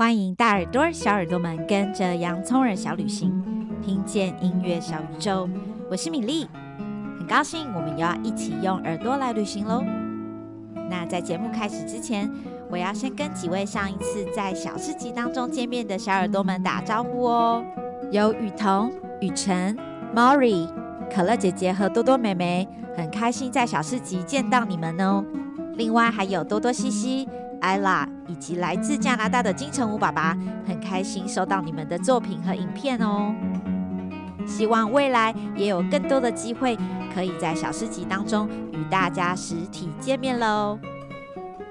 欢迎大耳朵、小耳朵们跟着洋葱耳小旅行，听见音乐小宇宙。我是米粒，很高兴我们又要一起用耳朵来旅行喽。那在节目开始之前，我要先跟几位上一次在小市集当中见面的小耳朵们打招呼哦。有雨桐、雨晨、Mori、可乐姐姐和多多妹妹，很开心在小市集见到你们哦。另外还有多多、西西。艾拉以及来自加拿大的金城武爸爸，很开心收到你们的作品和影片哦。希望未来也有更多的机会，可以在小诗集当中与大家实体见面喽。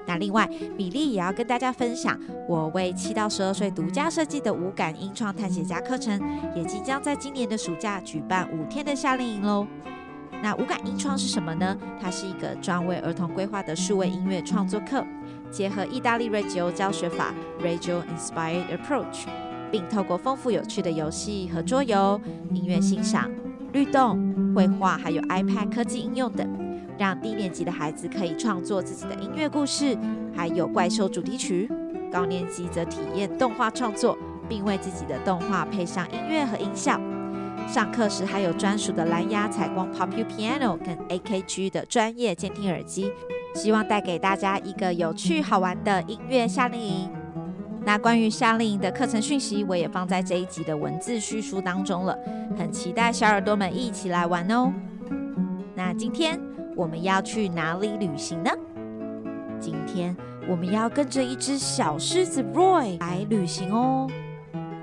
那另外，米粒也要跟大家分享，我为七到十二岁独家设计的五感音创探险家课程，也即将在今年的暑假举办五天的夏令营喽。那五感音创是什么呢？它是一个专为儿童规划的数位音乐创作课。结合意大利 Reggio 教学法 Reggio Inspired Approach，并透过丰富有趣的游戏和桌游、音乐欣赏、律动、绘画，还有 iPad 科技应用等，让低年级的孩子可以创作自己的音乐故事，还有怪兽主题曲；高年级则体验动画创作，并为自己的动画配上音乐和音效。上课时还有专属的蓝牙采光 Pop-U Piano 跟 AKG 的专业监听耳机。希望带给大家一个有趣好玩的音乐夏令营。那关于夏令营的课程讯息，我也放在这一集的文字叙述当中了。很期待小耳朵们一起来玩哦。那今天我们要去哪里旅行呢？今天我们要跟着一只小狮子 Roy 来旅行哦。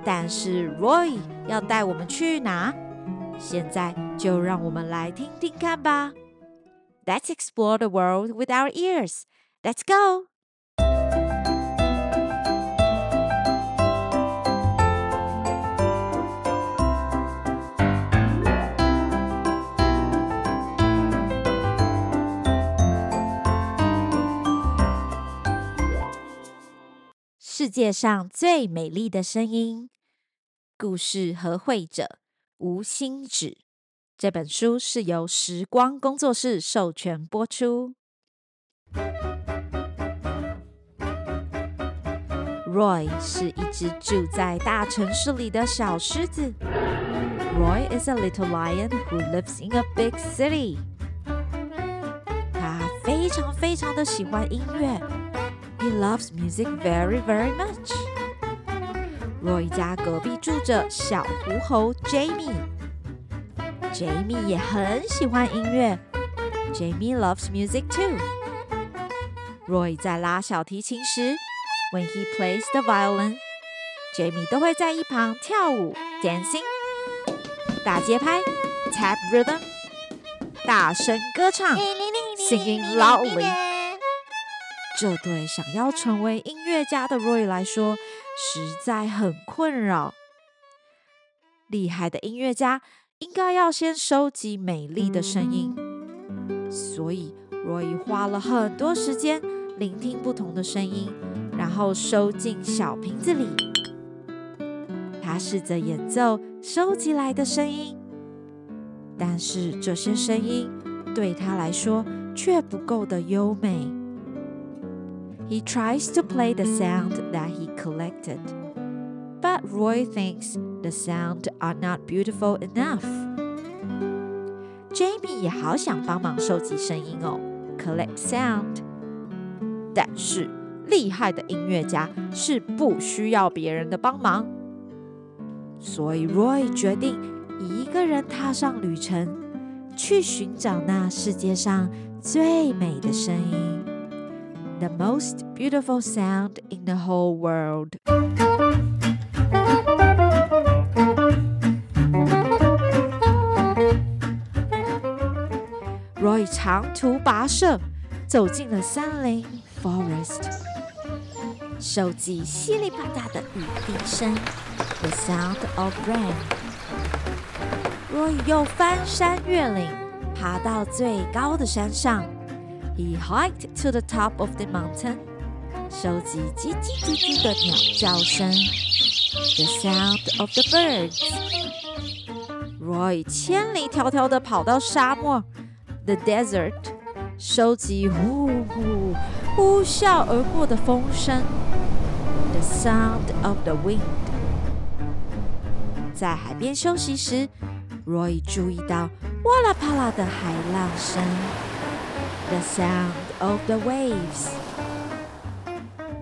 但是 Roy 要带我们去哪？现在就让我们来听听看吧。Let's explore the world with our ears. Let's go! 世界上最美丽的声音，故事和绘者吴欣芷。 这本书是由时光工作室授权播出。Roy 是一只住在大城市里的小狮子。Roy is a little lion who lives in a big city。他非常非常的喜欢音乐。He loves music very very much。Roy 家隔壁住着小狐猴 Jamie。Jamie 也很喜欢音乐。Jamie loves music too。Roy 在拉小提琴时，When he plays the violin，Jamie 都会在一旁跳舞，dancing，打节拍，tap rhythm，大声歌唱，singing loudly。这对想要成为音乐家的 Roy 来说，实在很困扰。厉害的音乐家。应该要先收集美丽的声音，所以 Roy 花了很多时间聆听不同的声音，然后收进小瓶子里。他试着演奏收集来的声音，但是这些声音对他来说却不够的优美。He tries to play the sound that he collected, but Roy thinks The sound are not beautiful enough. Jamie 也好想帮忙收集声音哦，collect sound。但是厉害的音乐家是不需要别人的帮忙，所以 Roy 决定一个人踏上旅程，去寻找那世界上最美的声音，the most beautiful sound in the whole world。 长途跋涉，走进了森林 （forest），收集稀里啪啦的雨滴声 （the sound of rain）。Roy 又翻山越岭，爬到最高的山上。He hiked to the top of the mountain，收集叽叽叽叽的鸟叫声 （the sound of the birds）。Roy 千里迢迢的跑到沙漠。The desert，收集呼呼呼啸而过的风声。The sound of the wind。在海边休息时，Roy 注意到哗啦啪啦的海浪声。The sound of the waves。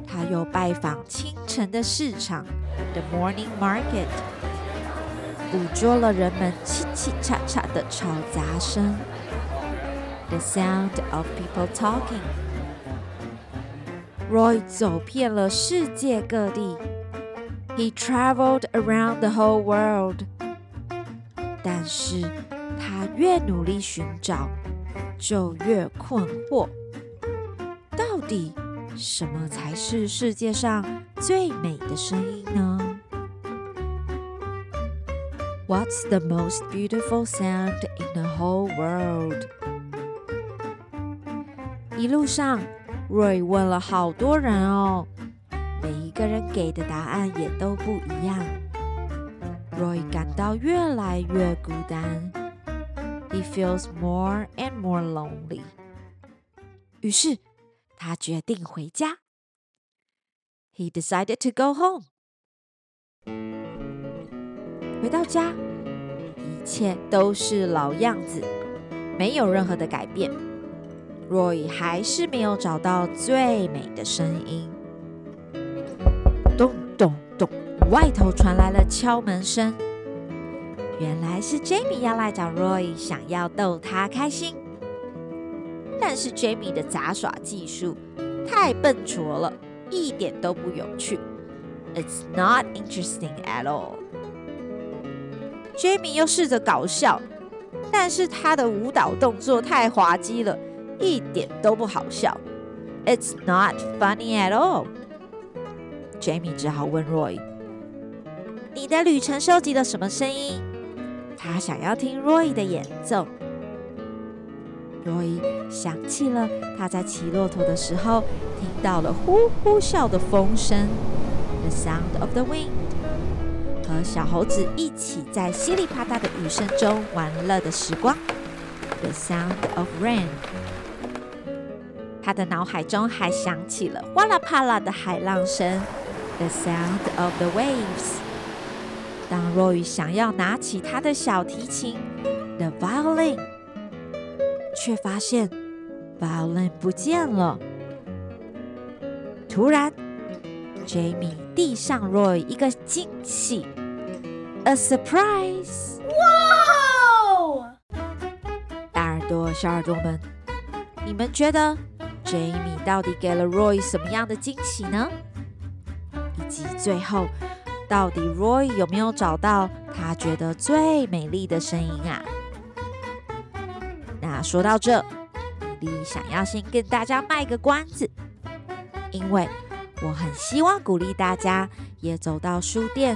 他又拜访清晨的市场，The morning market，捕捉了人们嘁嘁喳喳的吵杂声。The sound of people talking。Roy 走遍了世界各地，He traveled around the whole world。但是他越努力寻找，就越困惑。到底什么才是世界上最美的声音呢？What's the most beautiful sound in the whole world？ 一路上，Roy 问了好多人哦，每一个人给的答案也都不一样。Roy 感到越来越孤单，He feels more and more lonely。于是他决定回家。He decided to go home。回到家，一切都是老样子，没有任何的改变。Roy 还是没有找到最美的声音。咚咚咚，外头传来了敲门声。原来是 Jamie 要来找 Roy，想要逗他开心。但是 Jamie 的杂耍技术太笨拙了，一点都不有趣。It's not interesting at all。Jamie 又试着搞笑，但是他的舞蹈动作太滑稽了。一点都不好笑，It's not funny at all。Jamie 只好问 Roy：“ 你的旅程收集了什么声音？”他想要听 Roy 的演奏。Roy 想起了他在骑骆驼的时候听到了呼呼啸的风声，The sound of the wind。和小猴子一起在稀里啪嗒的雨声中玩乐的时光，The sound of rain。他的脑海中还响起了哗啦啪啦的海浪声，The sound of the waves。当 Roy 想要拿起他的小提琴，The violin，却发现 violin 不见了。突然，Jamie 递上 Roy 一个惊喜，A surprise！哇！大耳朵、小耳朵们，你们觉得？Jamie 到底给了 Roy 什么样的惊喜呢？以及最后，到底 Roy 有没有找到他觉得最美丽的声音啊？那说到这，米莉想要先跟大家卖个关子，因为我很希望鼓励大家也走到书店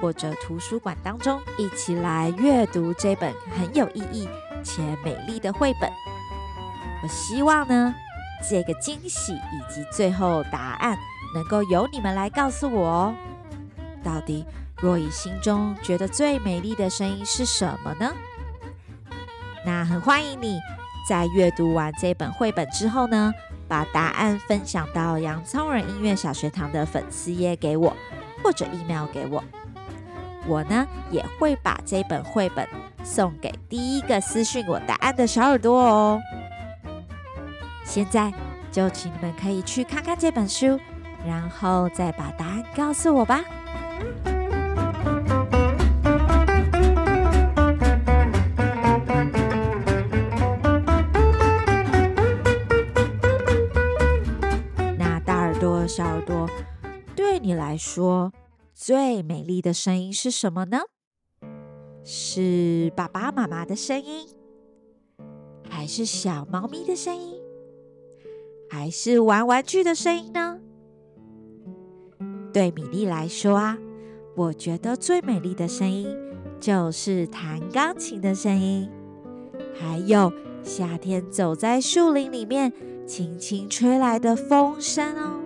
或者图书馆当中，一起来阅读这本很有意义且美丽的绘本。我希望呢。这个惊喜以及最后答案，能够由你们来告诉我哦。到底 Roy 心中觉得最美丽的声音是什么呢？那很欢迎你在阅读完这本绘本之后呢，把答案分享到洋葱人音乐小学堂的粉丝页给我，或者 email 给我。我呢也会把这本绘本送给第一个私讯我答案的小耳朵哦。现在就请你们可以去看看这本书，然后再把答案告诉我吧。那大耳朵、小耳朵，对你来说最美丽的声音是什么呢？是爸爸妈妈的声音，还是小猫咪的声音？还是玩玩具的声音呢？对米莉来说啊，我觉得最美丽的声音就是弹钢琴的声音，还有夏天走在树林里面轻轻吹来的风声哦。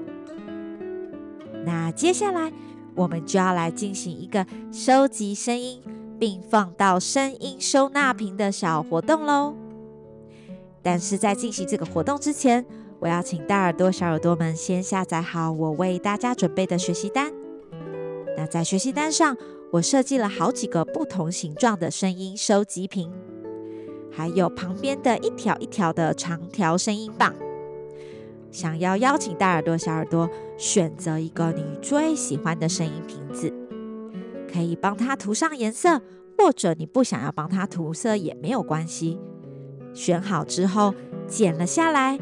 那接下来我们就要来进行一个收集声音并放到声音收纳瓶的小活动喽。但是在进行这个活动之前，我要请大耳朵、小耳朵们先下载好我为大家准备的学习单。那在学习单上，我设计了好几个不同形状的声音收集瓶，还有旁边的一条一条的长条声音棒。想要邀请大耳朵、小耳朵选择一个你最喜欢的声音瓶子，可以帮它涂上颜色，或者你不想要帮它涂色也没有关系。选好之后，剪了下来，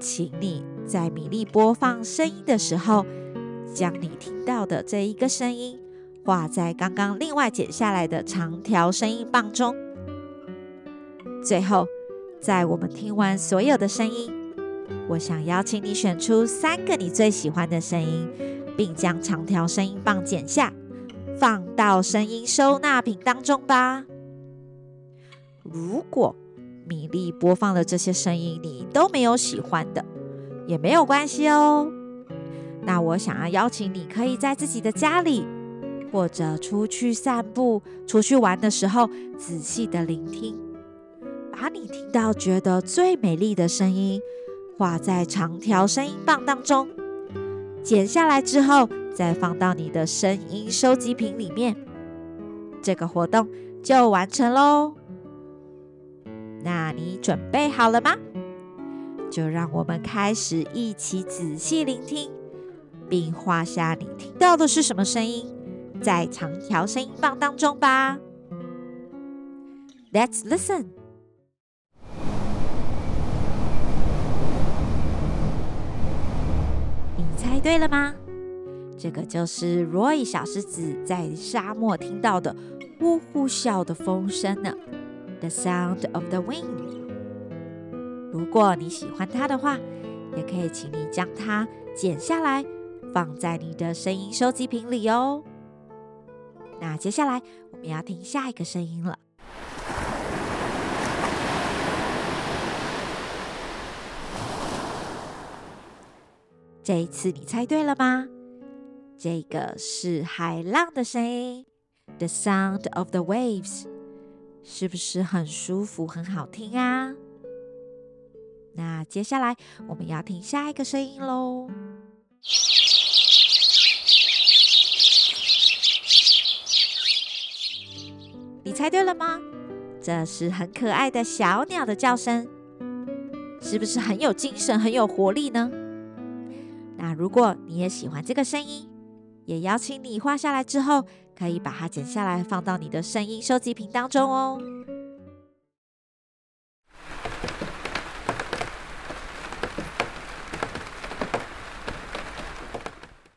请你在米粒播放声音的时候，将你听到的这一个声音画在刚刚另外剪下来的长条声音棒中。最后，在我们听完所有的声音，我想邀请你选出三个你最喜欢的声音，并将长条声音棒剪下，放到声音收纳瓶当中吧。如果米粒播放的这些声音你都没有喜欢的，也没有关系哦。那我想要邀请你，可以在自己的家里，或者出去散步、出去玩的时候，仔细的聆听，把你听到觉得最美丽的声音。画在长条声音棒当中，剪下来之后，再放到你的声音收集瓶里面。这个活动就完成喽。那你准备好了吗？就让我们开始一起仔细聆听，并画下你听到的是什么声音，在长条声音棒当中吧。Let's listen. 你猜对了吗？这个就是 Roy 小狮子在沙漠听到的呼呼啸的风声呢。The sound of the wind。如果你喜欢它的话，也可以请你将它剪下来，放在你的声音收集瓶里哦。那接下来我们要听下一个声音了。这一次你猜对了吗？这个是海浪的声音，The sound of the waves，是不是很舒服、很好听啊？那接下来我们要听下一个声音喽。你猜对了吗？这是很可爱的小鸟的叫声，是不是很有精神、很有活力呢？那如果你也喜欢这个声音，也邀请你画下来之后，可以把它剪下来放到你的声音收集瓶当中哦。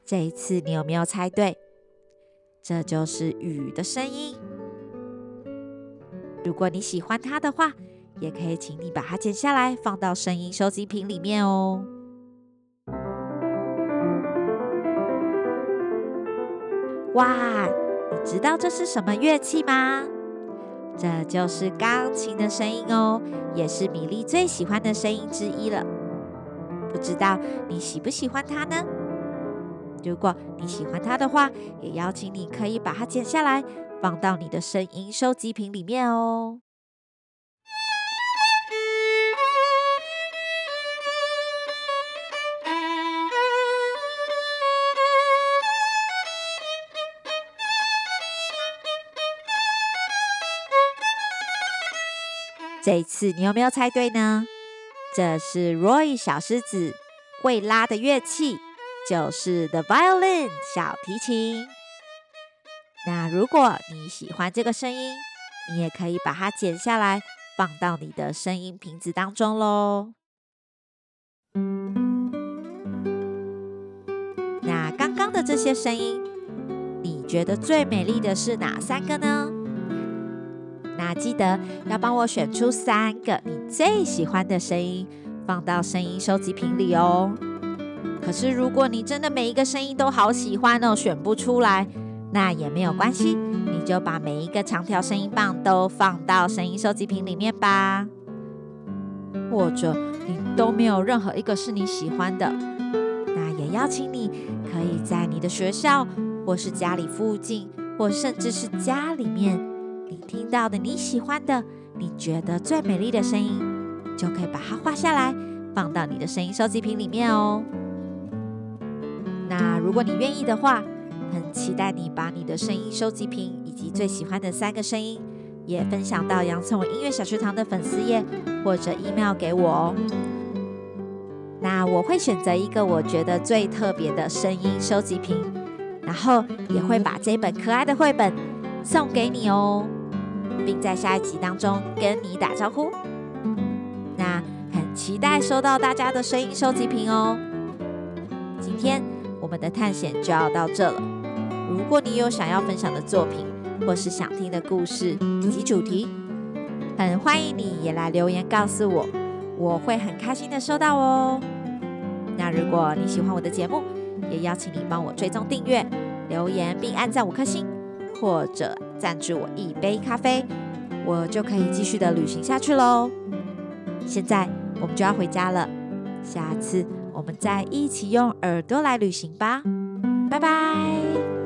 这一次你有没有猜对？这就是雨的声音。如果你喜欢它的话，也可以请你把它剪下来放到声音收集瓶里面哦。哇，知道这是什么乐器吗？这就是钢琴的声音哦，也是米粒最喜欢的声音之一了。不知道你喜不喜欢它呢？如果你喜欢它的话，也邀请你可以把它剪下来，放到你的声音收集瓶里面哦。这一次你有没有猜对呢？这是 Roy 小狮子会拉的乐器，就是 the violin 小提琴。那如果你喜欢这个声音，你也可以把它剪下来，放到你的声音瓶子当中喽。那刚刚的这些声音，你觉得最美丽的是哪三个呢？那记得要帮我选出三个你最喜欢的声音，放到声音收集瓶里哦。可是如果你真的每一个声音都好喜欢哦，选不出来，那也没有关系，你就把每一个长条声音棒都放到声音收集瓶里面吧。或者你都没有任何一个是你喜欢的，那也邀请你可以在你的学校，或是家里附近，或甚至是家里面。你听到的你喜欢的，你觉得最美丽的声音，就可以把它画下来，放到你的声音收集品里面哦。那如果你愿意的话，很期待你把你的声音收集品以及最喜欢的三个声音，也分享到洋葱耳音乐小学堂的粉丝页或者 email 给我哦。那我会选择一个我觉得最特别的声音收集品，然后也会把这本可爱的绘本送给你哦，并在下一集当中跟你打招呼。那很期待收到大家的声音收集品哦。今天我们的探险就要到这了。如果你有想要分享的作品，或是想听的故事以及主题，很欢迎你也来留言告诉我，我会很开心的收到哦。那如果你喜欢我的节目，也邀请你帮我追踪订阅、留言并按赞五颗星，或者赞助我一杯咖啡，我就可以继续的旅行下去喽。现在我们就要回家了，下次我们再一起用耳朵来旅行吧，拜拜。